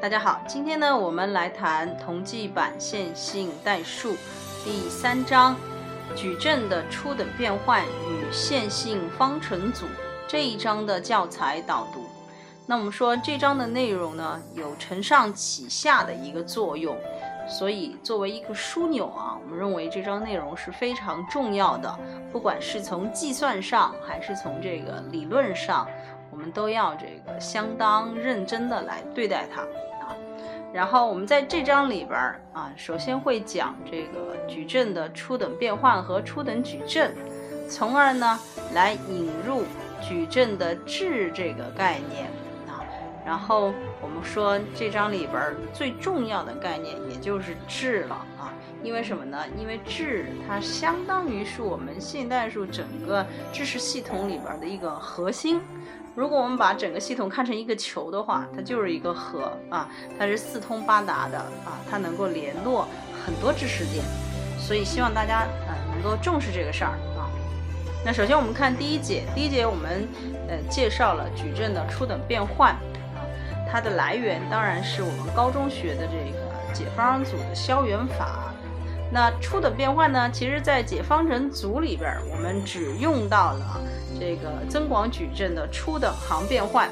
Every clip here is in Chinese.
大家好，今天呢，我们来谈同济版线性代数第三章矩阵的初等变换与线性方程组这一章的教材导读。那我们说这章的内容呢，有承上启下的一个作用，所以作为一个枢纽啊，我们认为这章内容是非常重要的，不管是从计算上还是从这个理论上。我们都要这个相当认真的来对待它。然后我们在这章里边儿啊，首先会讲这个矩阵的初等变换和初等矩阵，从而呢来引入矩阵的质这个概念。然后我们说这章里边最重要的概念也就是质了啊。因为什么呢？因为质它相当于是我们现代数整个知识系统里边的一个核心。如果我们把整个系统看成一个球的话，它就是一个核啊，它是四通八达的啊，它能够联络很多知识点，所以希望大家呃能够重视这个事儿啊。那首先我们看第一节，第一节我们呃介绍了矩阵的初等变换，它的来源当然是我们高中学的这个解方组的消元法。那初等变换呢，其实在解方程组里边，我们只用到了。这个增广矩阵的初等行变换，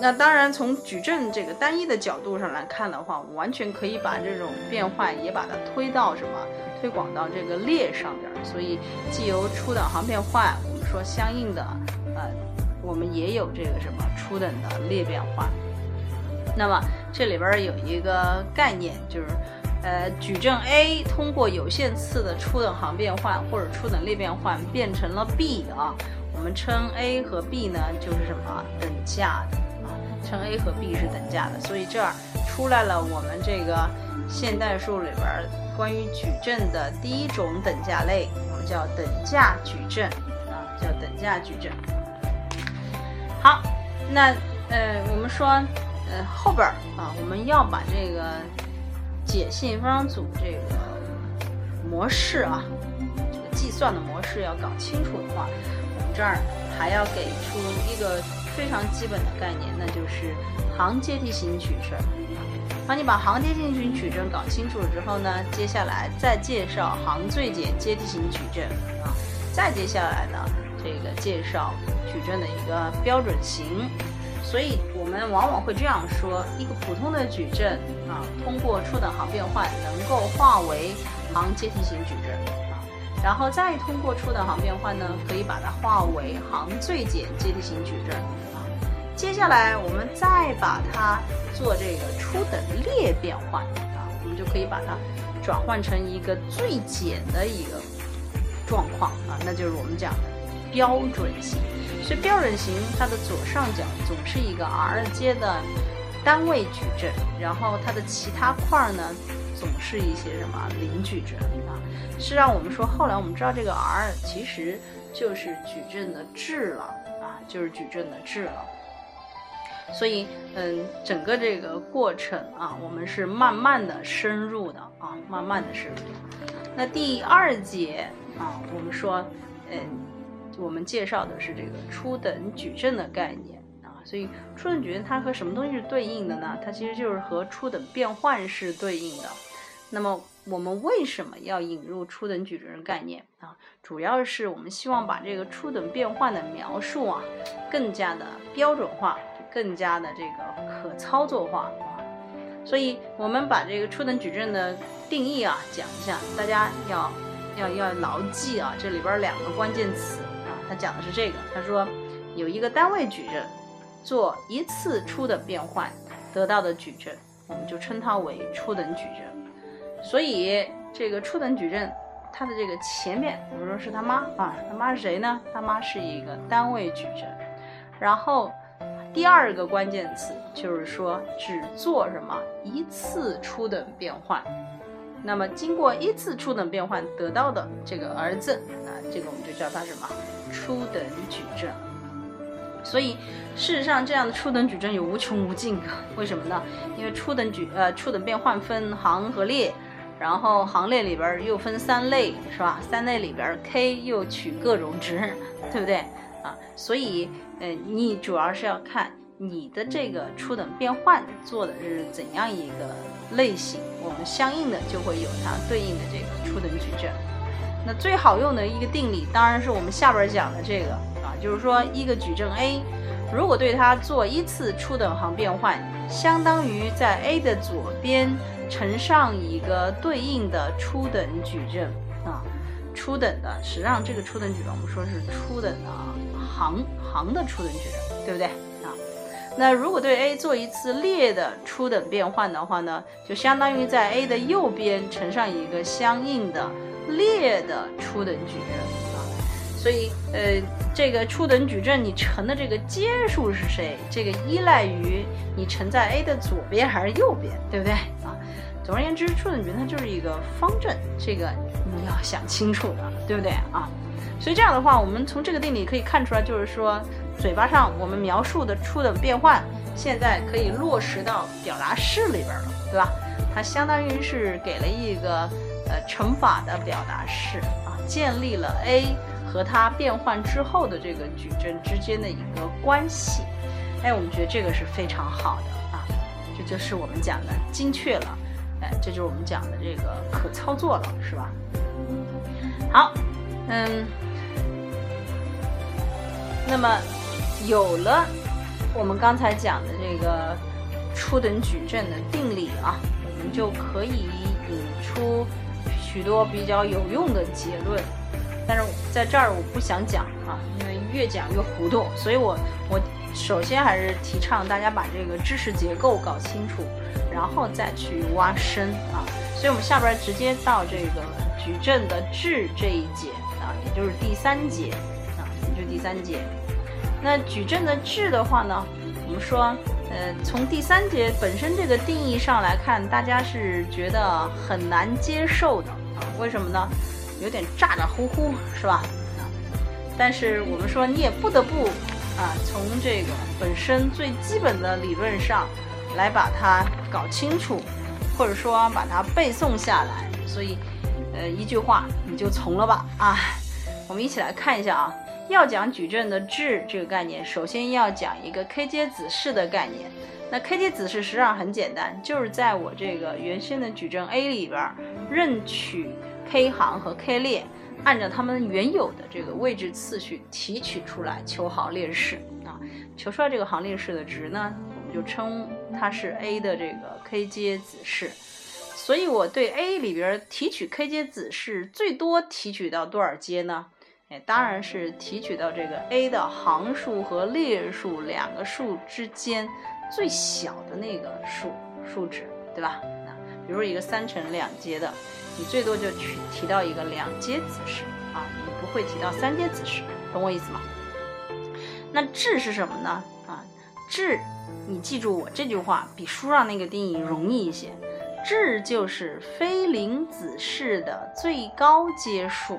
那当然从矩阵这个单一的角度上来看的话，我们完全可以把这种变换也把它推到什么，推广到这个列上边。所以既有初等行变换，我们说相应的，我们也有这个什么初等的列变换。那么这里边有一个概念就是。呃，矩阵 A 通过有限次的初等行变换或者初等列变换变成了 B 啊，我们称 A 和 B 呢就是什么等价的啊，称 A 和 B 是等价的，所以这儿出来了我们这个现代数里边关于矩阵的第一种等价类，我们叫等价矩阵啊，叫等价矩阵。好，那呃，我们说呃后边啊，我们要把这个。解信方组这个模式啊，这个计算的模式要搞清楚的话，我们这儿还要给出一个非常基本的概念，那就是行阶梯形矩阵。当你把行阶梯型矩阵搞清楚了之后呢，接下来再介绍行最简阶梯形矩阵啊，再接下来呢，这个介绍矩阵的一个标准型。所以我们往往会这样说：一个普通的矩阵啊，通过初等行变换能够化为行阶梯形矩阵啊，然后再通过初等行变换呢，可以把它化为行最简阶梯形矩阵啊。接下来我们再把它做这个初等列变换啊，我们就可以把它转换成一个最简的一个状况啊，那就是我们讲标准型。所以标准型它的左上角总是一个 r 阶的单位矩阵，然后它的其他块呢总是一些什么零矩阵啊。是让我们说后来我们知道这个 r 其实就是矩阵的质了啊，就是矩阵的质了。所以嗯，整个这个过程啊，我们是慢慢的深入的啊，慢慢的深入。那第二节啊，我们说嗯。我们介绍的是这个初等矩阵的概念啊，所以初等矩阵它和什么东西是对应的呢？它其实就是和初等变换是对应的。那么我们为什么要引入初等矩阵概念啊？主要是我们希望把这个初等变换的描述啊，更加的标准化，更加的这个可操作化啊。所以我们把这个初等矩阵的定义啊讲一下，大家要要要牢记啊，这里边两个关键词。他讲的是这个，他说有一个单位矩阵做一次初等变换得到的矩阵，我们就称它为初等矩阵。所以这个初等矩阵它的这个前面，我们说是他妈啊，他妈是谁呢？他妈是一个单位矩阵。然后第二个关键词就是说只做什么一次初等变换。那么经过一次初等变换得到的这个儿子啊，这个我们就叫它什么？初等矩阵。所以事实上，这样的初等矩阵有无穷无尽个。为什么呢？因为初等矩呃初等变换分行和列，然后行列里边又分三类，是吧？三类里边 k 又取各种值，对不对啊？所以呃，你主要是要看你的这个初等变换做的是怎样一个类型，我们相应的就会有它对应的这个初等矩阵。那最好用的一个定理，当然是我们下边讲的这个啊，就是说一个矩阵 A，如果对它做一次初等行变换，相当于在 A 的左边乘上一个对应的初等矩阵啊，初等的，实际上这个初等矩阵我们说是初等的啊行行的初等矩阵，对不对？那如果对 A 做一次列的初等变换的话呢，就相当于在 A 的右边乘上一个相应的。列的初等矩阵啊，所以呃，这个初等矩阵你乘的这个阶数是谁？这个依赖于你乘在 A 的左边还是右边，对不对啊？总而言之，初等矩阵它就是一个方阵，这个你要想清楚的，对不对啊？所以这样的话，我们从这个定理可以看出来，就是说嘴巴上我们描述的初等变换，现在可以落实到表达式里边了，对吧？它相当于是给了一个。呃，乘法的表达式啊，建立了 A 和它变换之后的这个矩阵之间的一个关系。哎，我们觉得这个是非常好的啊，这就是我们讲的精确了。哎，这就是我们讲的这个可操作了，是吧？好，嗯，那么有了我们刚才讲的这个初等矩阵的定理啊，我们就可以引出。许多比较有用的结论，但是在这儿我不想讲啊，因为越讲越糊涂，所以我我首先还是提倡大家把这个知识结构搞清楚，然后再去挖深啊。所以我们下边直接到这个矩阵的质这一节啊，也就是第三节啊，也就是第三节。那矩阵的质的话呢，我们说。呃，从第三节本身这个定义上来看，大家是觉得很难接受的啊？为什么呢？有点咋咋呼呼，是吧？啊，但是我们说你也不得不啊，从这个本身最基本的理论上来把它搞清楚，或者说把它背诵下来。所以，呃，一句话你就从了吧啊！我们一起来看一下啊。要讲矩阵的质这个概念，首先要讲一个 K 阶子式的概念。那 K 阶子式实际上很简单，就是在我这个原先的矩阵 A 里边，任取 K 行和 K 列，按照它们原有的这个位置次序提取出来求行列式啊。求出来这个行列式的值呢，我们就称它是 A 的这个 K 阶子式。所以我对 A 里边提取 K 阶子式，最多提取到多少阶呢？哎，当然是提取到这个 A 的行数和列数两个数之间最小的那个数数值，对吧？啊，比如一个三乘两阶的，你最多就取提到一个两阶子式啊，你不会提到三阶子式，懂我意思吗？那质是什么呢？啊，质，你记住我这句话，比书上那个定义容易一些。质就是非零子式的最高阶数。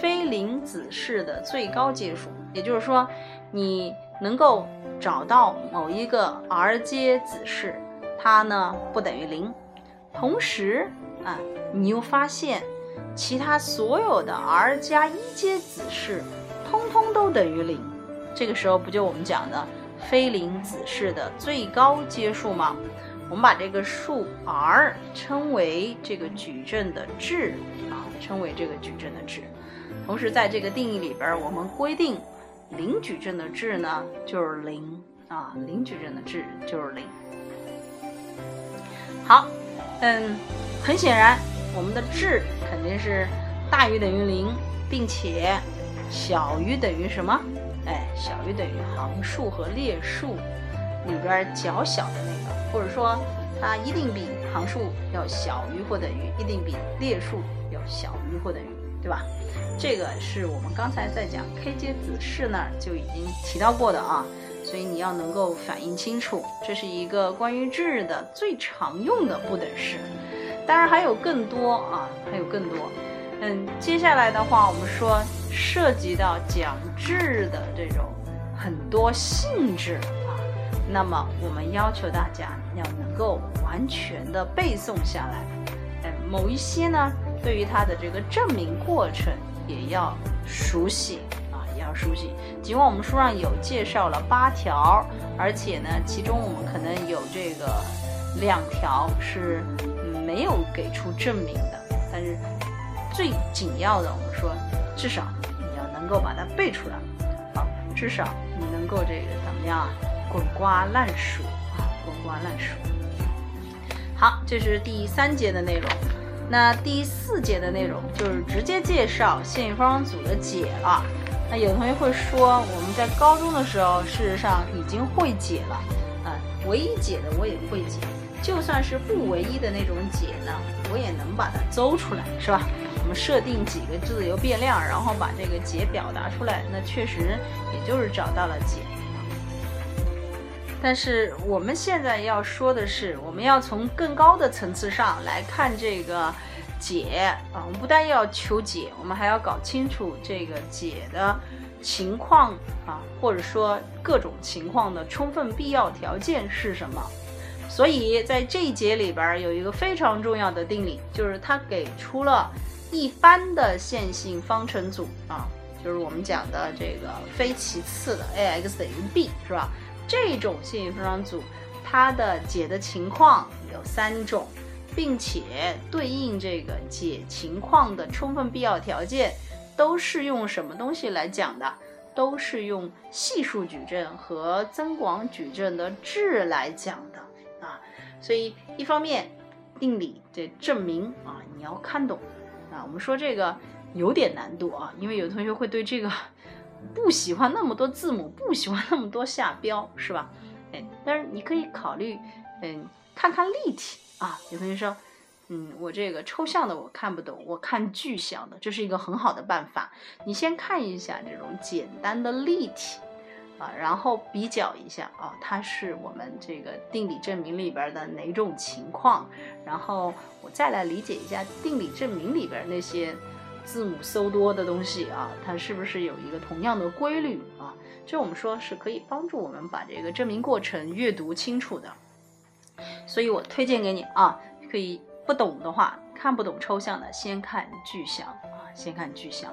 非零子式的最高阶数，也就是说，你能够找到某一个 r 阶子式，它呢不等于零。同时啊，你又发现其他所有的 r 加一阶子式，通通都等于零。这个时候不就我们讲的非零子式的最高阶数吗？我们把这个数 r 称为这个矩阵的质啊，称为这个矩阵的质。同时，在这个定义里边，我们规定零矩阵的质呢就是零啊，零矩阵的质就是零。好，嗯，很显然，我们的质肯定是大于等于零，并且小于等于什么？哎，小于等于行数和列数里边较小的那个，或者说它一定比行数要小于或等于，一定比列数要小于或等于。对吧？这个是我们刚才在讲 K 阶子式那儿就已经提到过的啊，所以你要能够反应清楚，这是一个关于质的最常用的不等式。当然还有更多啊，还有更多。嗯，接下来的话，我们说涉及到讲质的这种很多性质，那么我们要求大家要能够完全的背诵下来。嗯，某一些呢。对于它的这个证明过程也要熟悉啊，也要熟悉。尽管我们书上有介绍了八条，而且呢，其中我们可能有这个两条是没有给出证明的，但是最紧要的，我们说至少你要能够把它背出来，啊，至少你能够这个怎么样啊，滚瓜烂熟啊，滚瓜烂熟。好，这是第三节的内容。那第四节的内容就是直接介绍线性方程组的解了。那有的同学会说，我们在高中的时候，事实上已经会解了，啊，唯一解的我也会解，就算是不唯一的那种解呢，我也能把它邹出来，是吧？我们设定几个自由变量，然后把这个解表达出来，那确实也就是找到了解。但是我们现在要说的是，我们要从更高的层次上来看这个解啊。我们不但要求解，我们还要搞清楚这个解的情况啊，或者说各种情况的充分必要条件是什么。所以在这一节里边有一个非常重要的定理，就是它给出了一般的线性方程组啊，就是我们讲的这个非其次的 a(x) 等于 b，是吧？这种线性方程组，它的解的情况有三种，并且对应这个解情况的充分必要条件，都是用什么东西来讲的？都是用系数矩阵和增广矩阵的质来讲的啊。所以一方面定理的证明啊，你要看懂啊。我们说这个有点难度啊，因为有同学会对这个。不喜欢那么多字母，不喜欢那么多下标，是吧？哎，但是你可以考虑，嗯，看看立体啊。有同学说，嗯，我这个抽象的我看不懂，我看具象的，这是一个很好的办法。你先看一下这种简单的立体啊，然后比较一下啊，它是我们这个定理证明里边的哪种情况，然后我再来理解一下定理证明里边那些。字母搜多的东西啊，它是不是有一个同样的规律啊？这我们说是可以帮助我们把这个证明过程阅读清楚的。所以我推荐给你啊，可以不懂的话，看不懂抽象的，先看具象啊，先看具象。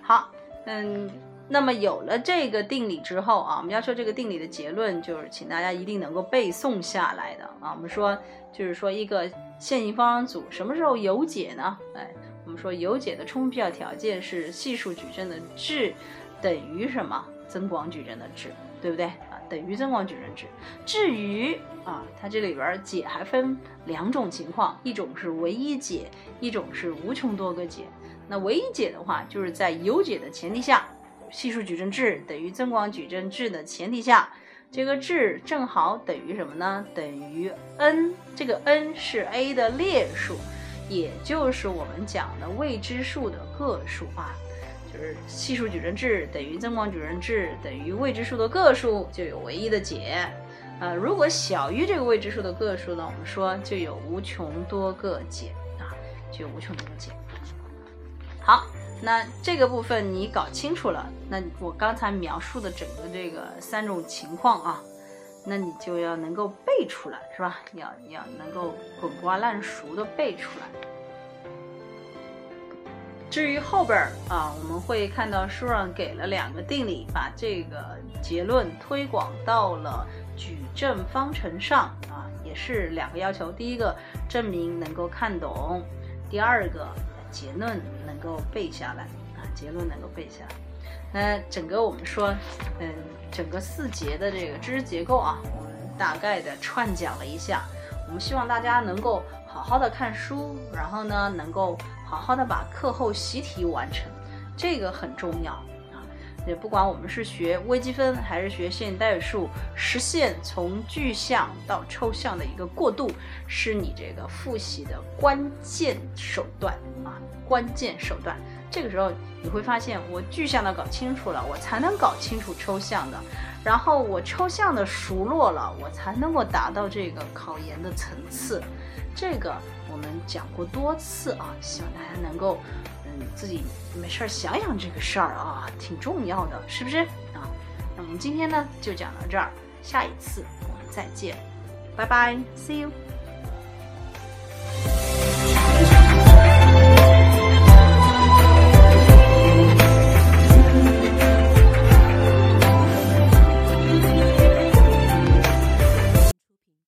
好，嗯，那么有了这个定理之后啊，我们要说这个定理的结论就是，请大家一定能够背诵下来的啊。我们说就是说一个线性方程组什么时候有解呢？哎。我们说有解的充分必要条件是系数矩阵的质等于什么？增广矩阵的质，对不对啊？等于增广矩阵质。至于啊，它这里边解还分两种情况，一种是唯一解，一种是无穷多个解。那唯一解的话，就是在有解的前提下，系数矩阵质等于增广矩阵质的前提下，这个质正好等于什么呢？等于 n，这个 n 是 a 的列数。也就是我们讲的未知数的个数啊，就是系数矩阵制等于增广矩阵制等于未知数的个数，就有唯一的解。呃，如果小于这个未知数的个数呢，我们说就有无穷多个解啊，就有无穷多个解。好，那这个部分你搞清楚了，那我刚才描述的整个这个三种情况啊。那你就要能够背出来，是吧？你要你要能够滚瓜烂熟的背出来。至于后边儿啊，我们会看到书上给了两个定理，把这个结论推广到了矩阵方程上啊，也是两个要求：第一个证明能够看懂，第二个结论能够背下来啊，结论能够背下来。那整个我们说，嗯，整个四节的这个知识结构啊，我们大概的串讲了一下。我们希望大家能够好好的看书，然后呢，能够好好的把课后习题完成，这个很重要啊。也不管我们是学微积分还是学线性代数，实现从具象到抽象的一个过渡，是你这个复习的关键手段啊，关键手段。这个时候你会发现，我具象的搞清楚了，我才能搞清楚抽象的，然后我抽象的熟络了，我才能够达到这个考研的层次。这个我们讲过多次啊，希望大家能够，嗯，自己没事儿想想这个事儿啊，挺重要的，是不是啊？那我们今天呢就讲到这儿，下一次我们再见，拜拜，see you。